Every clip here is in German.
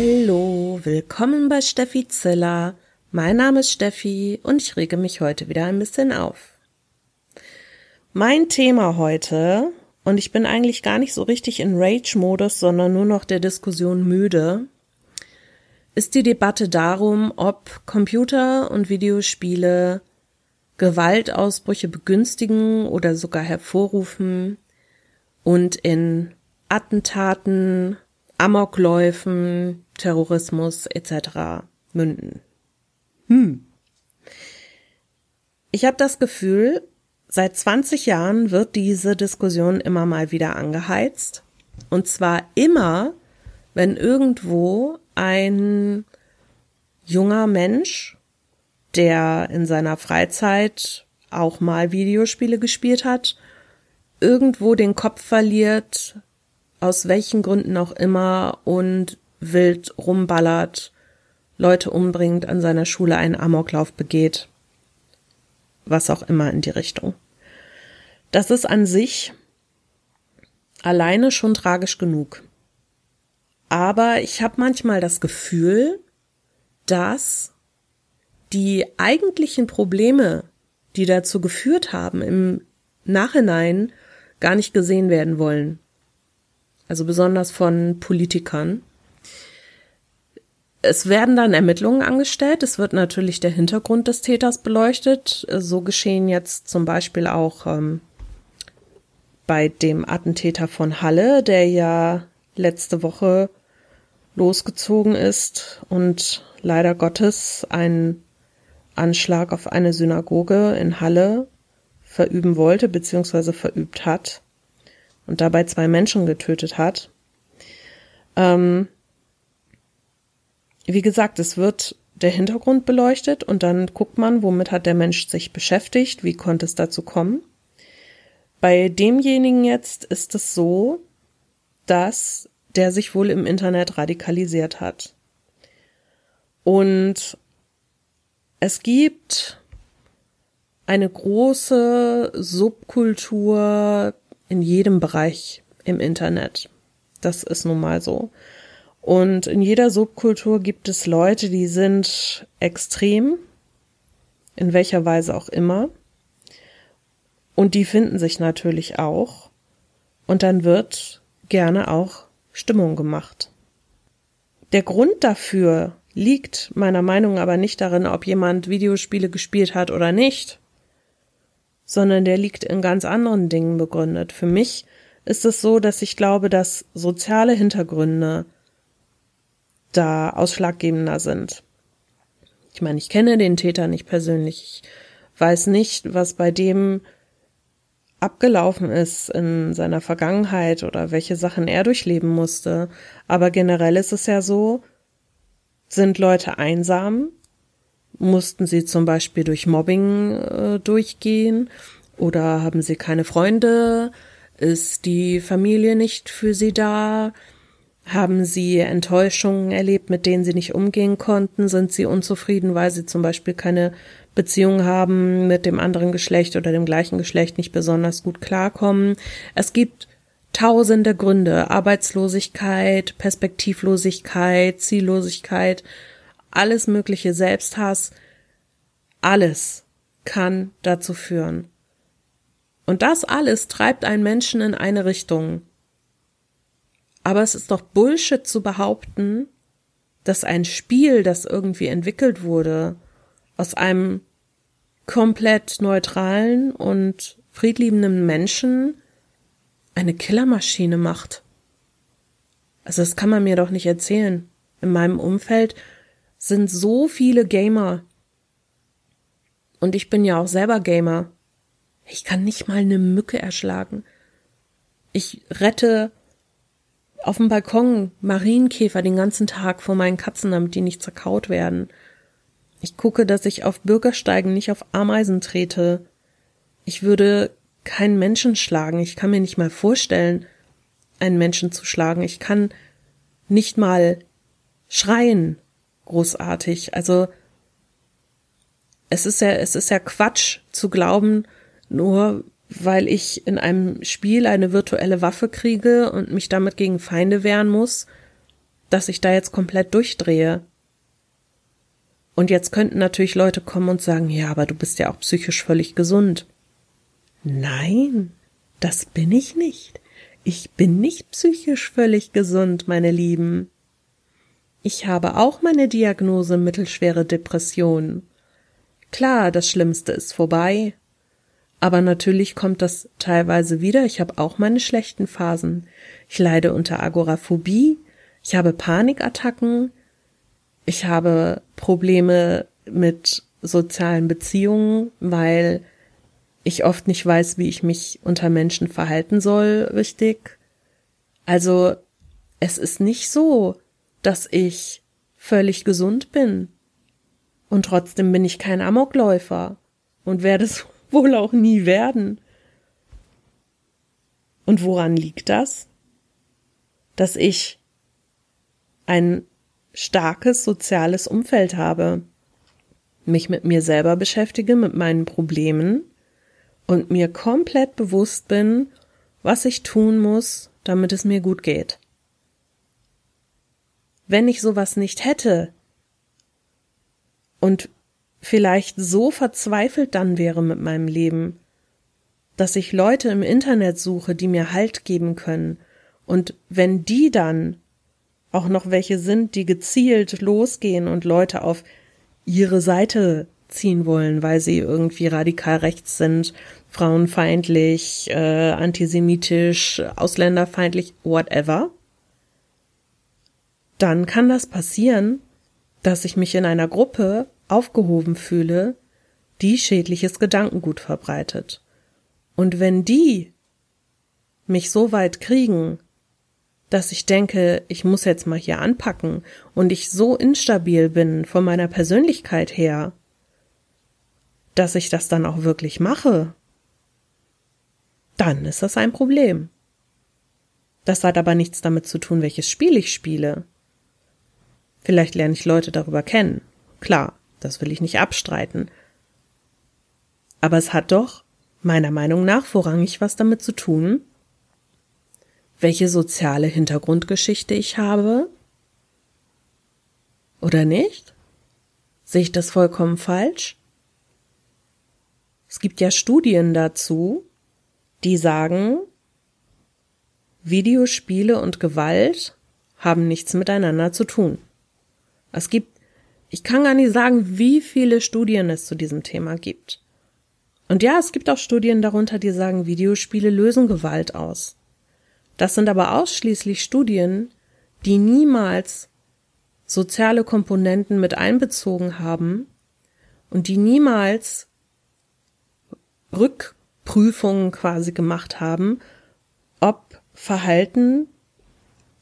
Hallo, willkommen bei Steffi Ziller. Mein Name ist Steffi und ich rege mich heute wieder ein bisschen auf. Mein Thema heute, und ich bin eigentlich gar nicht so richtig in Rage-Modus, sondern nur noch der Diskussion müde, ist die Debatte darum, ob Computer- und Videospiele Gewaltausbrüche begünstigen oder sogar hervorrufen und in Attentaten, Amokläufen, Terrorismus etc. münden. Hm. Ich habe das Gefühl, seit 20 Jahren wird diese Diskussion immer mal wieder angeheizt. Und zwar immer, wenn irgendwo ein junger Mensch, der in seiner Freizeit auch mal Videospiele gespielt hat, irgendwo den Kopf verliert, aus welchen Gründen auch immer und wild rumballert, Leute umbringt, an seiner Schule einen Amoklauf begeht, was auch immer in die Richtung. Das ist an sich alleine schon tragisch genug. Aber ich habe manchmal das Gefühl, dass die eigentlichen Probleme, die dazu geführt haben, im Nachhinein gar nicht gesehen werden wollen also besonders von Politikern. Es werden dann Ermittlungen angestellt. Es wird natürlich der Hintergrund des Täters beleuchtet. So geschehen jetzt zum Beispiel auch ähm, bei dem Attentäter von Halle, der ja letzte Woche losgezogen ist und leider Gottes einen Anschlag auf eine Synagoge in Halle verüben wollte bzw. verübt hat und dabei zwei Menschen getötet hat. Ähm, wie gesagt, es wird der Hintergrund beleuchtet und dann guckt man, womit hat der Mensch sich beschäftigt, wie konnte es dazu kommen. Bei demjenigen jetzt ist es so, dass der sich wohl im Internet radikalisiert hat. Und es gibt eine große Subkultur in jedem Bereich im Internet. Das ist nun mal so. Und in jeder Subkultur gibt es Leute, die sind extrem, in welcher Weise auch immer. Und die finden sich natürlich auch. Und dann wird gerne auch Stimmung gemacht. Der Grund dafür liegt meiner Meinung aber nicht darin, ob jemand Videospiele gespielt hat oder nicht, sondern der liegt in ganz anderen Dingen begründet. Für mich ist es so, dass ich glaube, dass soziale Hintergründe da ausschlaggebender sind. Ich meine, ich kenne den Täter nicht persönlich. Ich weiß nicht, was bei dem abgelaufen ist in seiner Vergangenheit oder welche Sachen er durchleben musste. Aber generell ist es ja so, sind Leute einsam, Mussten sie zum Beispiel durch Mobbing äh, durchgehen oder haben sie keine Freunde? Ist die Familie nicht für sie da? Haben sie Enttäuschungen erlebt, mit denen sie nicht umgehen konnten? Sind sie unzufrieden, weil sie zum Beispiel keine Beziehung haben mit dem anderen Geschlecht oder dem gleichen Geschlecht nicht besonders gut klarkommen? Es gibt tausende Gründe. Arbeitslosigkeit, Perspektivlosigkeit, Ziellosigkeit, alles mögliche Selbsthass, alles kann dazu führen. Und das alles treibt einen Menschen in eine Richtung. Aber es ist doch Bullshit zu behaupten, dass ein Spiel, das irgendwie entwickelt wurde, aus einem komplett neutralen und friedliebenden Menschen eine Killermaschine macht. Also das kann man mir doch nicht erzählen. In meinem Umfeld sind so viele Gamer. Und ich bin ja auch selber Gamer. Ich kann nicht mal eine Mücke erschlagen. Ich rette auf dem Balkon Marienkäfer den ganzen Tag vor meinen Katzen, damit die nicht zerkaut werden. Ich gucke, dass ich auf Bürgersteigen nicht auf Ameisen trete. Ich würde keinen Menschen schlagen. Ich kann mir nicht mal vorstellen, einen Menschen zu schlagen. Ich kann nicht mal schreien großartig. Also es ist ja, es ist ja Quatsch zu glauben, nur weil ich in einem Spiel eine virtuelle Waffe kriege und mich damit gegen Feinde wehren muss, dass ich da jetzt komplett durchdrehe. Und jetzt könnten natürlich Leute kommen und sagen, ja, aber du bist ja auch psychisch völlig gesund. Nein, das bin ich nicht. Ich bin nicht psychisch völlig gesund, meine Lieben. Ich habe auch meine Diagnose mittelschwere Depression. Klar, das Schlimmste ist vorbei. Aber natürlich kommt das teilweise wieder. Ich habe auch meine schlechten Phasen. Ich leide unter Agoraphobie. Ich habe Panikattacken. Ich habe Probleme mit sozialen Beziehungen, weil ich oft nicht weiß, wie ich mich unter Menschen verhalten soll, richtig. Also, es ist nicht so, dass ich völlig gesund bin. Und trotzdem bin ich kein Amokläufer und werde es wohl auch nie werden. Und woran liegt das? Dass ich ein starkes soziales Umfeld habe, mich mit mir selber beschäftige, mit meinen Problemen und mir komplett bewusst bin, was ich tun muss, damit es mir gut geht. Wenn ich sowas nicht hätte und vielleicht so verzweifelt dann wäre mit meinem Leben, dass ich Leute im Internet suche, die mir Halt geben können, und wenn die dann auch noch welche sind, die gezielt losgehen und Leute auf ihre Seite ziehen wollen, weil sie irgendwie radikal rechts sind, frauenfeindlich, äh, antisemitisch, ausländerfeindlich, whatever, dann kann das passieren, dass ich mich in einer Gruppe aufgehoben fühle, die schädliches Gedankengut verbreitet. Und wenn die mich so weit kriegen, dass ich denke, ich muss jetzt mal hier anpacken und ich so instabil bin von meiner Persönlichkeit her, dass ich das dann auch wirklich mache, dann ist das ein Problem. Das hat aber nichts damit zu tun, welches Spiel ich spiele. Vielleicht lerne ich Leute darüber kennen. Klar, das will ich nicht abstreiten. Aber es hat doch, meiner Meinung nach, vorrangig was damit zu tun, welche soziale Hintergrundgeschichte ich habe. Oder nicht? Sehe ich das vollkommen falsch? Es gibt ja Studien dazu, die sagen, Videospiele und Gewalt haben nichts miteinander zu tun. Es gibt ich kann gar nicht sagen, wie viele Studien es zu diesem Thema gibt. Und ja, es gibt auch Studien darunter, die sagen, Videospiele lösen Gewalt aus. Das sind aber ausschließlich Studien, die niemals soziale Komponenten mit einbezogen haben und die niemals Rückprüfungen quasi gemacht haben, ob Verhalten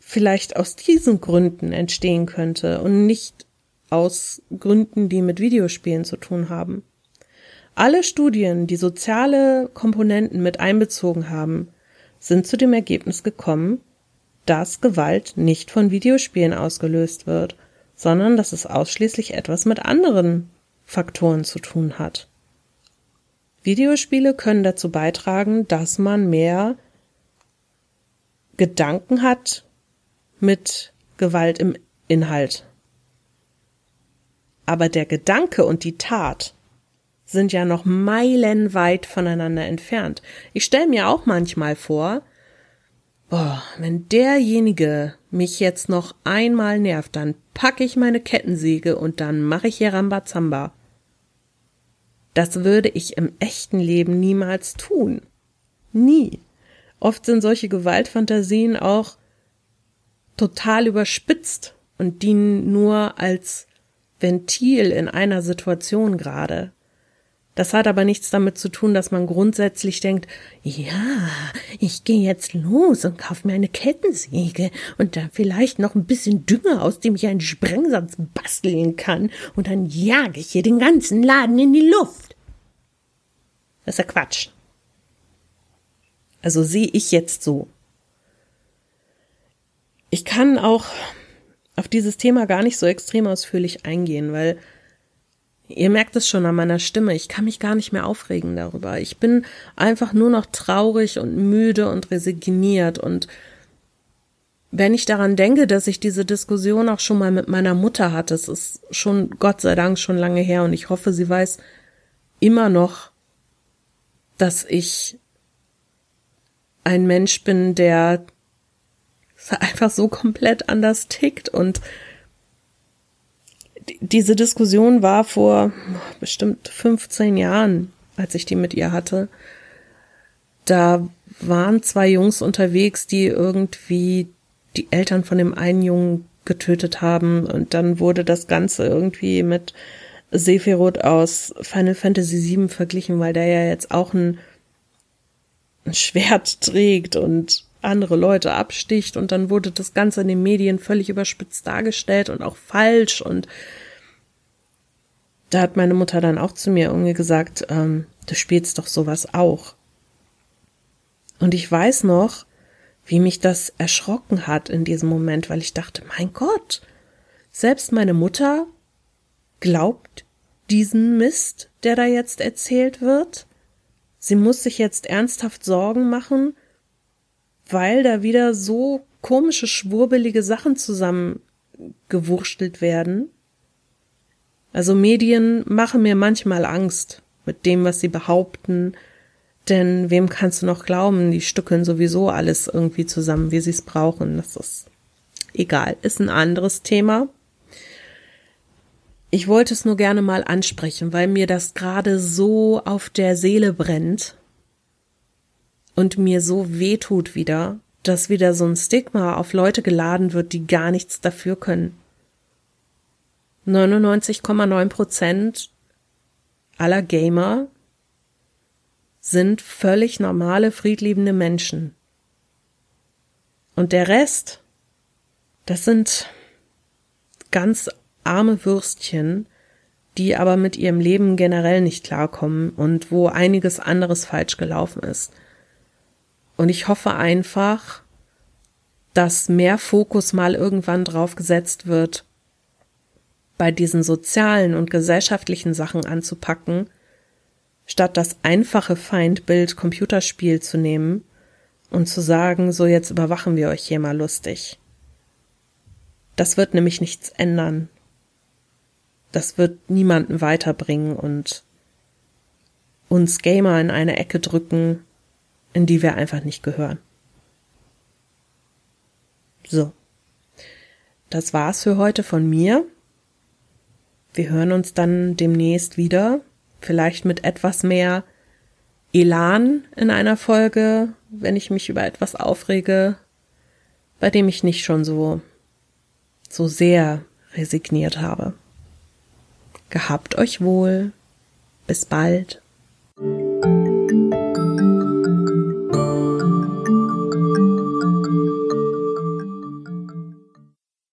vielleicht aus diesen Gründen entstehen könnte und nicht aus Gründen, die mit Videospielen zu tun haben. Alle Studien, die soziale Komponenten mit einbezogen haben, sind zu dem Ergebnis gekommen, dass Gewalt nicht von Videospielen ausgelöst wird, sondern dass es ausschließlich etwas mit anderen Faktoren zu tun hat. Videospiele können dazu beitragen, dass man mehr Gedanken hat mit Gewalt im Inhalt aber der Gedanke und die Tat sind ja noch meilenweit voneinander entfernt. Ich stelle mir auch manchmal vor, boah, wenn derjenige mich jetzt noch einmal nervt, dann packe ich meine Kettensäge und dann mache ich hier Rambazamba. Das würde ich im echten Leben niemals tun. Nie. Oft sind solche Gewaltfantasien auch total überspitzt und dienen nur als Ventil in einer Situation gerade. Das hat aber nichts damit zu tun, dass man grundsätzlich denkt, ja, ich gehe jetzt los und kaufe mir eine Kettensäge und dann vielleicht noch ein bisschen Dünger, aus dem ich einen Sprengsatz basteln kann und dann jage ich hier den ganzen Laden in die Luft. Das ist ja Quatsch. Also sehe ich jetzt so. Ich kann auch auf dieses Thema gar nicht so extrem ausführlich eingehen, weil ihr merkt es schon an meiner Stimme, ich kann mich gar nicht mehr aufregen darüber. Ich bin einfach nur noch traurig und müde und resigniert. Und wenn ich daran denke, dass ich diese Diskussion auch schon mal mit meiner Mutter hatte, es ist schon Gott sei Dank schon lange her. Und ich hoffe, sie weiß immer noch, dass ich ein Mensch bin, der einfach so komplett anders tickt und diese Diskussion war vor bestimmt 15 Jahren, als ich die mit ihr hatte. Da waren zwei Jungs unterwegs, die irgendwie die Eltern von dem einen Jungen getötet haben und dann wurde das Ganze irgendwie mit Sephiroth aus Final Fantasy VII verglichen, weil der ja jetzt auch ein, ein Schwert trägt und andere Leute absticht und dann wurde das Ganze in den Medien völlig überspitzt dargestellt und auch falsch und da hat meine Mutter dann auch zu mir irgendwie gesagt, ähm, du spielst doch sowas auch. Und ich weiß noch, wie mich das erschrocken hat in diesem Moment, weil ich dachte, mein Gott, selbst meine Mutter glaubt diesen Mist, der da jetzt erzählt wird. Sie muss sich jetzt ernsthaft Sorgen machen, weil da wieder so komische, schwurbelige Sachen zusammengewurschtelt werden. Also Medien machen mir manchmal Angst mit dem, was sie behaupten, denn wem kannst du noch glauben? Die stückeln sowieso alles irgendwie zusammen, wie sie es brauchen. Das ist egal, ist ein anderes Thema. Ich wollte es nur gerne mal ansprechen, weil mir das gerade so auf der Seele brennt und mir so weh tut wieder, dass wieder so ein Stigma auf Leute geladen wird, die gar nichts dafür können. 99,9 Prozent aller Gamer sind völlig normale, friedliebende Menschen. Und der Rest, das sind ganz arme Würstchen, die aber mit ihrem Leben generell nicht klarkommen und wo einiges anderes falsch gelaufen ist. Und ich hoffe einfach, dass mehr Fokus mal irgendwann drauf gesetzt wird, bei diesen sozialen und gesellschaftlichen Sachen anzupacken statt das einfache Feindbild Computerspiel zu nehmen und zu sagen, so jetzt überwachen wir euch hier mal lustig. Das wird nämlich nichts ändern. Das wird niemanden weiterbringen und uns Gamer in eine Ecke drücken, in die wir einfach nicht gehören. So. Das war's für heute von mir. Wir hören uns dann demnächst wieder vielleicht mit etwas mehr Elan in einer Folge, wenn ich mich über etwas aufrege, bei dem ich nicht schon so, so sehr resigniert habe. Gehabt euch wohl. Bis bald.